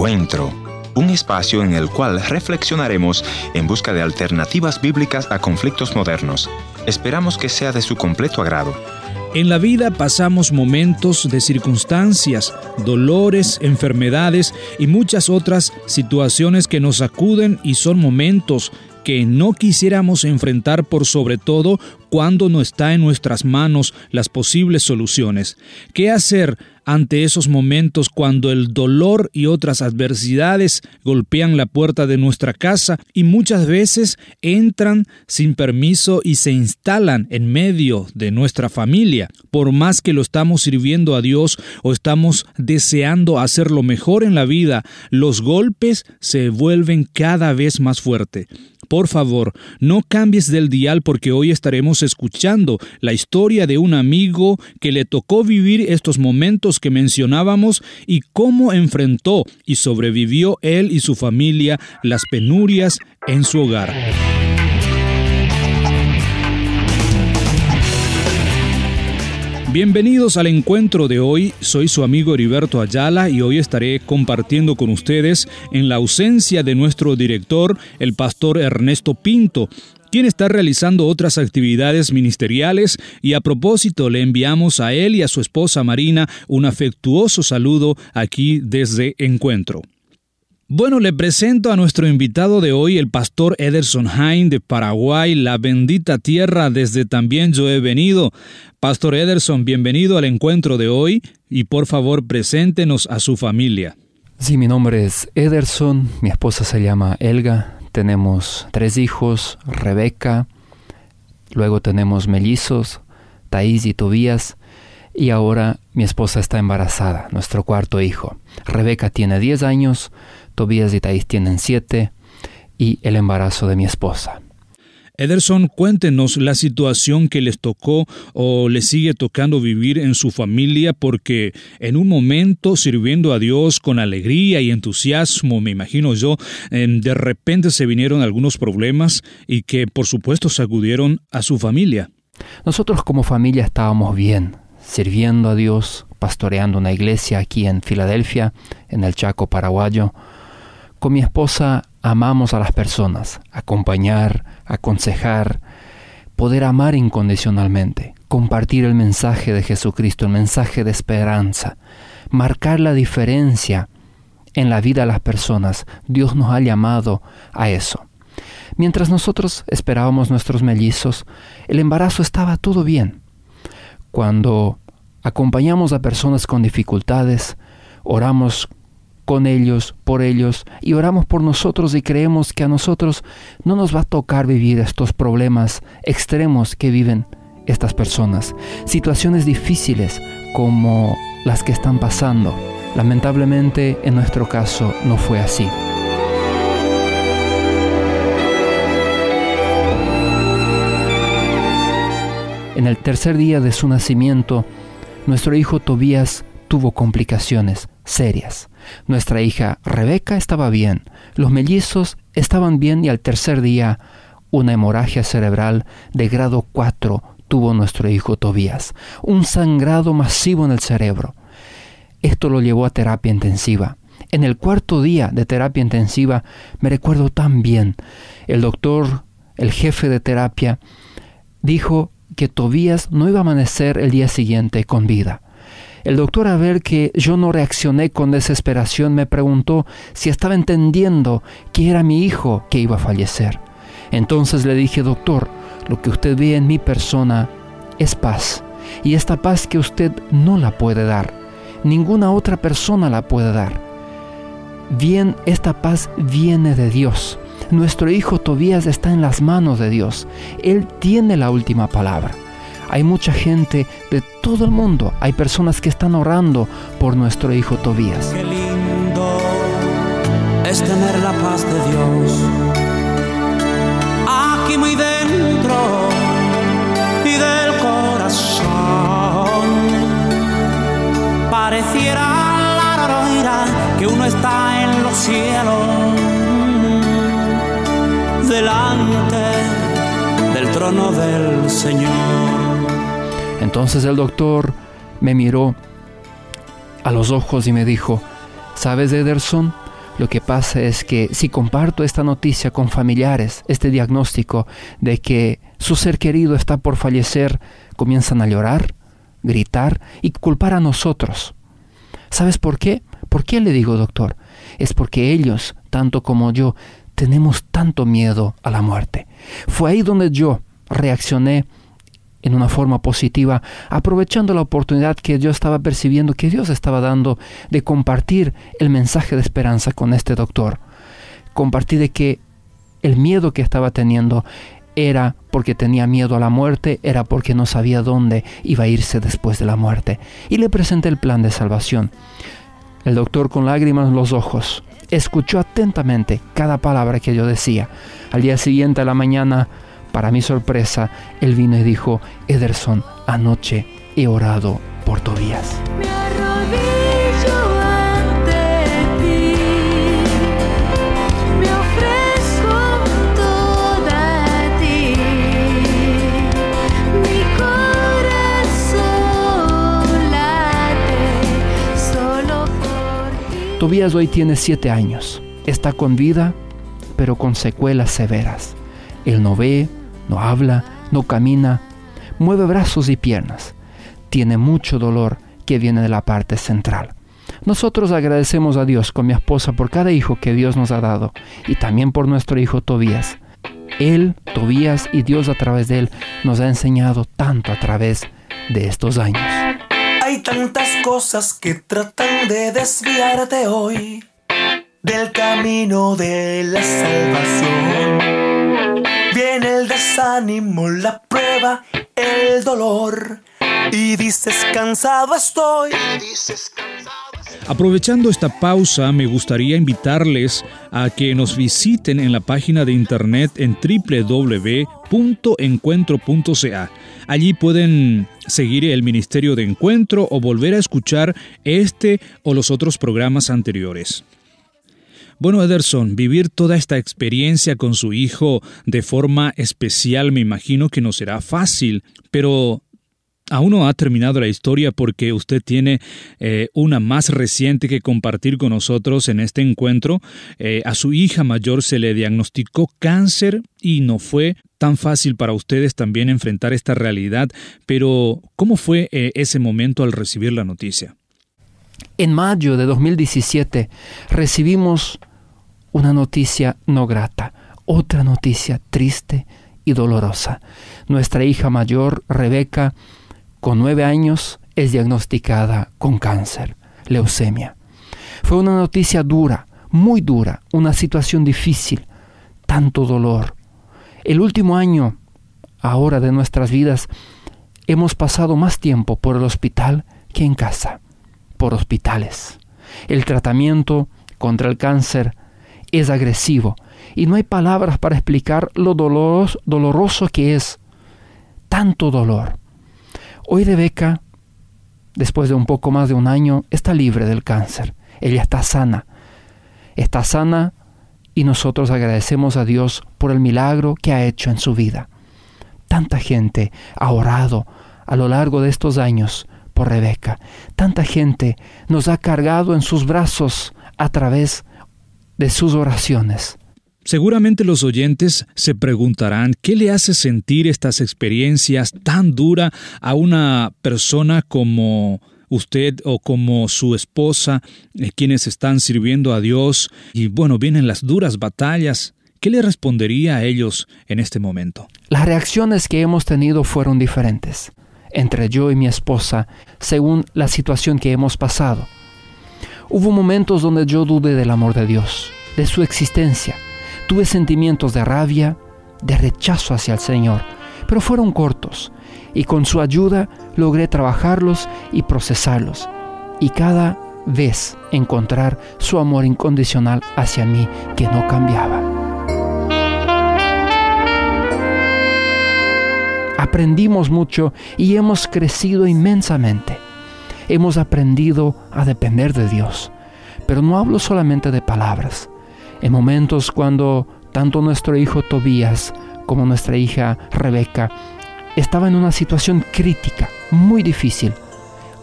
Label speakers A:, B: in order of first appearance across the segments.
A: Encuentro, un espacio en el cual reflexionaremos en busca de alternativas bíblicas a conflictos modernos. Esperamos que sea de su completo agrado.
B: En la vida pasamos momentos de circunstancias, dolores, enfermedades y muchas otras situaciones que nos acuden y son momentos que no quisiéramos enfrentar por sobre todo cuando no está en nuestras manos las posibles soluciones. ¿Qué hacer ante esos momentos cuando el dolor y otras adversidades golpean la puerta de nuestra casa y muchas veces entran sin permiso y se instalan en medio de nuestra familia? Por más que lo estamos sirviendo a Dios o estamos deseando hacerlo mejor en la vida, los golpes se vuelven cada vez más fuertes. Por favor, no cambies del dial porque hoy estaremos escuchando la historia de un amigo que le tocó vivir estos momentos que mencionábamos y cómo enfrentó y sobrevivió él y su familia las penurias en su hogar. Bienvenidos al encuentro de hoy, soy su amigo Heriberto Ayala y hoy estaré compartiendo con ustedes en la ausencia de nuestro director, el pastor Ernesto Pinto, quien está realizando otras actividades ministeriales y a propósito le enviamos a él y a su esposa Marina un afectuoso saludo aquí desde Encuentro. Bueno, le presento a nuestro invitado de hoy, el pastor Ederson Hain de Paraguay, la bendita tierra desde también yo he venido. Pastor Ederson, bienvenido al encuentro de hoy y por favor preséntenos a su familia.
C: Sí, mi nombre es Ederson, mi esposa se llama Elga, tenemos tres hijos, Rebeca, luego tenemos mellizos, Thais y Tobías, y ahora mi esposa está embarazada, nuestro cuarto hijo. Rebeca tiene 10 años, Tobías y Thais tienen 7 y el embarazo de mi esposa.
B: Ederson, cuéntenos la situación que les tocó o les sigue tocando vivir en su familia, porque en un momento sirviendo a Dios con alegría y entusiasmo, me imagino yo, de repente se vinieron algunos problemas y que por supuesto sacudieron a su familia.
C: Nosotros como familia estábamos bien, sirviendo a Dios, pastoreando una iglesia aquí en Filadelfia, en el Chaco paraguayo. Con mi esposa amamos a las personas, acompañar, aconsejar, poder amar incondicionalmente, compartir el mensaje de Jesucristo, el mensaje de esperanza, marcar la diferencia en la vida de las personas. Dios nos ha llamado a eso. Mientras nosotros esperábamos nuestros mellizos, el embarazo estaba todo bien. Cuando acompañamos a personas con dificultades, oramos con ellos, por ellos, y oramos por nosotros y creemos que a nosotros no nos va a tocar vivir estos problemas extremos que viven estas personas, situaciones difíciles como las que están pasando. Lamentablemente en nuestro caso no fue así. En el tercer día de su nacimiento, nuestro hijo Tobías tuvo complicaciones serias. Nuestra hija Rebeca estaba bien, los mellizos estaban bien y al tercer día una hemorragia cerebral de grado 4 tuvo nuestro hijo Tobías, un sangrado masivo en el cerebro. Esto lo llevó a terapia intensiva. En el cuarto día de terapia intensiva me recuerdo tan bien. El doctor, el jefe de terapia, dijo que Tobías no iba a amanecer el día siguiente con vida. El doctor, a ver que yo no reaccioné con desesperación, me preguntó si estaba entendiendo que era mi hijo que iba a fallecer. Entonces le dije, doctor, lo que usted ve en mi persona es paz. Y esta paz que usted no la puede dar, ninguna otra persona la puede dar. Bien, esta paz viene de Dios. Nuestro hijo Tobías está en las manos de Dios. Él tiene la última palabra. Hay mucha gente de todo el mundo, hay personas que están orando por nuestro hijo Tobías.
D: Qué lindo es tener la paz de Dios aquí muy dentro y del corazón. Pareciera la que uno está en los cielos delante del trono del Señor.
C: Entonces el doctor me miró a los ojos y me dijo, ¿sabes Ederson? Lo que pasa es que si comparto esta noticia con familiares, este diagnóstico de que su ser querido está por fallecer, comienzan a llorar, gritar y culpar a nosotros. ¿Sabes por qué? ¿Por qué le digo, doctor? Es porque ellos, tanto como yo, tenemos tanto miedo a la muerte. Fue ahí donde yo reaccioné en una forma positiva, aprovechando la oportunidad que yo estaba percibiendo que Dios estaba dando de compartir el mensaje de esperanza con este doctor. Compartí de que el miedo que estaba teniendo era porque tenía miedo a la muerte, era porque no sabía dónde iba a irse después de la muerte. Y le presenté el plan de salvación. El doctor con lágrimas en los ojos escuchó atentamente cada palabra que yo decía. Al día siguiente a la mañana para mi sorpresa, él vino y dijo, Ederson, anoche he orado por Tobías. Tobías hoy tiene siete años. Está con vida, pero con secuelas severas. Él no ve, no habla, no camina, mueve brazos y piernas. Tiene mucho dolor que viene de la parte central. Nosotros agradecemos a Dios con mi esposa por cada hijo que Dios nos ha dado y también por nuestro hijo Tobías. Él, Tobías y Dios a través de él nos ha enseñado tanto a través de estos años.
E: Hay tantas cosas que tratan de desviarte hoy del camino de la salvación. Desánimo, la prueba, el dolor. Y dices cansado estoy.
B: Aprovechando esta pausa, me gustaría invitarles a que nos visiten en la página de internet en www.encuentro.ca. Allí pueden seguir el Ministerio de Encuentro o volver a escuchar este o los otros programas anteriores. Bueno, Ederson, vivir toda esta experiencia con su hijo de forma especial me imagino que no será fácil, pero Aún no ha terminado la historia porque usted tiene eh, una más reciente que compartir con nosotros en este encuentro. Eh, a su hija mayor se le diagnosticó cáncer y no fue tan fácil para ustedes también enfrentar esta realidad, pero ¿cómo fue eh, ese momento al recibir la noticia?
C: En mayo de 2017 recibimos una noticia no grata, otra noticia triste y dolorosa. Nuestra hija mayor, Rebeca, con nueve años, es diagnosticada con cáncer, leucemia. Fue una noticia dura, muy dura, una situación difícil, tanto dolor. El último año, ahora de nuestras vidas, hemos pasado más tiempo por el hospital que en casa, por hospitales. El tratamiento contra el cáncer es agresivo y no hay palabras para explicar lo doloroso, que es tanto dolor. Hoy Rebeca, después de un poco más de un año, está libre del cáncer. Ella está sana. Está sana y nosotros agradecemos a Dios por el milagro que ha hecho en su vida. Tanta gente ha orado a lo largo de estos años por Rebeca. Tanta gente nos ha cargado en sus brazos a través de sus oraciones.
B: Seguramente los oyentes se preguntarán qué le hace sentir estas experiencias tan duras a una persona como usted o como su esposa, eh, quienes están sirviendo a Dios, y bueno, vienen las duras batallas. ¿Qué le respondería a ellos en este momento?
C: Las reacciones que hemos tenido fueron diferentes entre yo y mi esposa, según la situación que hemos pasado. Hubo momentos donde yo dudé del amor de Dios, de su existencia. Tuve sentimientos de rabia, de rechazo hacia el Señor, pero fueron cortos y con su ayuda logré trabajarlos y procesarlos y cada vez encontrar su amor incondicional hacia mí que no cambiaba. Aprendimos mucho y hemos crecido inmensamente hemos aprendido a depender de Dios. Pero no hablo solamente de palabras. En momentos cuando tanto nuestro hijo Tobías como nuestra hija Rebeca estaba en una situación crítica, muy difícil,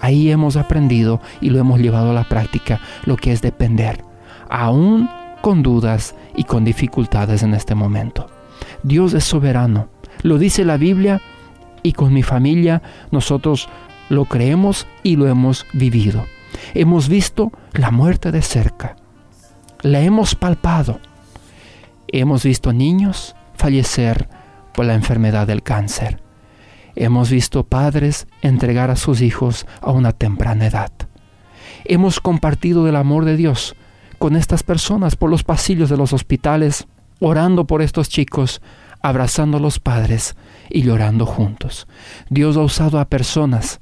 C: ahí hemos aprendido y lo hemos llevado a la práctica lo que es depender. aún con dudas y con dificultades en este momento. Dios es soberano, lo dice la Biblia y con mi familia nosotros lo creemos y lo hemos vivido. Hemos visto la muerte de cerca, la hemos palpado. Hemos visto niños fallecer por la enfermedad del cáncer. Hemos visto padres entregar a sus hijos a una temprana edad. Hemos compartido el amor de Dios con estas personas por los pasillos de los hospitales, orando por estos chicos, abrazando a los padres y llorando juntos. Dios ha usado a personas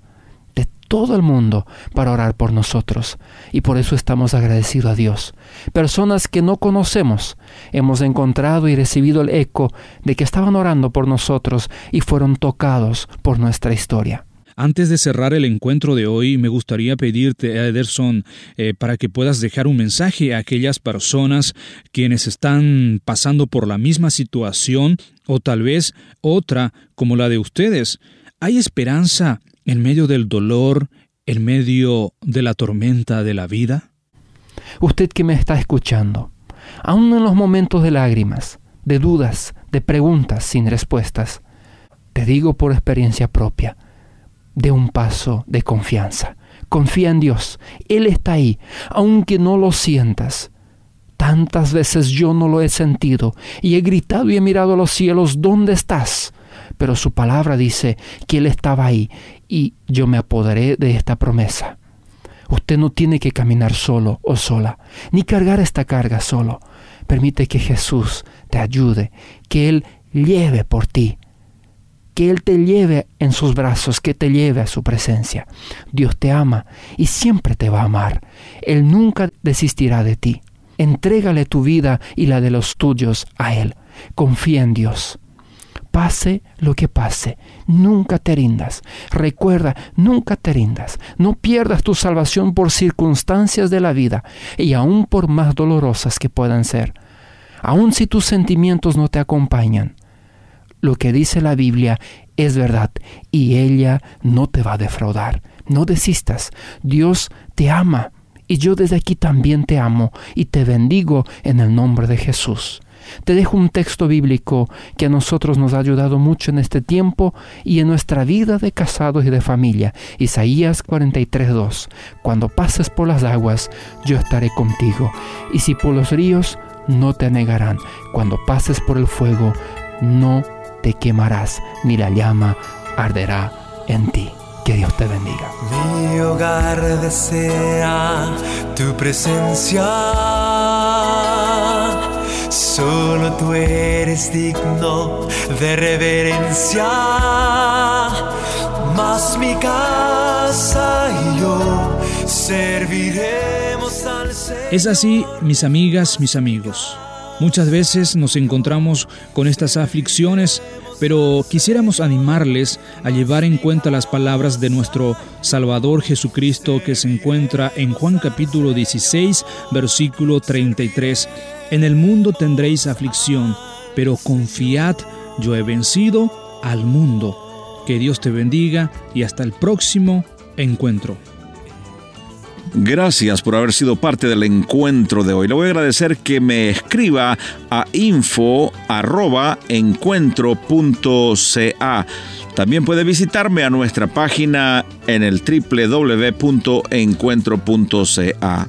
C: todo el mundo para orar por nosotros y por eso estamos agradecidos a Dios. Personas que no conocemos hemos encontrado y recibido el eco de que estaban orando por nosotros y fueron tocados por nuestra historia.
B: Antes de cerrar el encuentro de hoy, me gustaría pedirte, Ederson, eh, para que puedas dejar un mensaje a aquellas personas quienes están pasando por la misma situación o tal vez otra como la de ustedes. ¿Hay esperanza en medio del dolor, en medio de la tormenta de la vida?
C: Usted que me está escuchando, aún en los momentos de lágrimas, de dudas, de preguntas sin respuestas, te digo por experiencia propia, de un paso de confianza. Confía en Dios, Él está ahí, aunque no lo sientas. Tantas veces yo no lo he sentido y he gritado y he mirado a los cielos, ¿dónde estás? Pero su palabra dice que Él estaba ahí y yo me apoderé de esta promesa. Usted no tiene que caminar solo o sola, ni cargar esta carga solo. Permite que Jesús te ayude, que Él lleve por ti, que Él te lleve en sus brazos, que te lleve a su presencia. Dios te ama y siempre te va a amar. Él nunca desistirá de ti. Entrégale tu vida y la de los tuyos a Él. Confía en Dios pase lo que pase, nunca te rindas. Recuerda, nunca te rindas. No pierdas tu salvación por circunstancias de la vida y aun por más dolorosas que puedan ser. Aun si tus sentimientos no te acompañan. Lo que dice la Biblia es verdad y ella no te va a defraudar. No desistas. Dios te ama y yo desde aquí también te amo y te bendigo en el nombre de Jesús. Te dejo un texto bíblico que a nosotros nos ha ayudado mucho en este tiempo y en nuestra vida de casados y de familia. Isaías 43.2. Cuando pases por las aguas, yo estaré contigo. Y si por los ríos, no te anegarán. Cuando pases por el fuego, no te quemarás, ni la llama arderá en ti. Que Dios te bendiga.
E: Mi hogar desea tu presencia Solo tú eres digno de reverencia, más mi casa y yo serviremos al Señor.
B: Es así, mis amigas, mis amigos. Muchas veces nos encontramos con estas aflicciones, pero quisiéramos animarles a llevar en cuenta las palabras de nuestro Salvador Jesucristo que se encuentra en Juan capítulo 16, versículo 33 en el mundo tendréis aflicción, pero confiad, yo he vencido al mundo. Que Dios te bendiga y hasta el próximo encuentro.
F: Gracias por haber sido parte del encuentro de hoy. Le voy a agradecer que me escriba a info.encuentro.ca. También puede visitarme a nuestra página en el www.encuentro.ca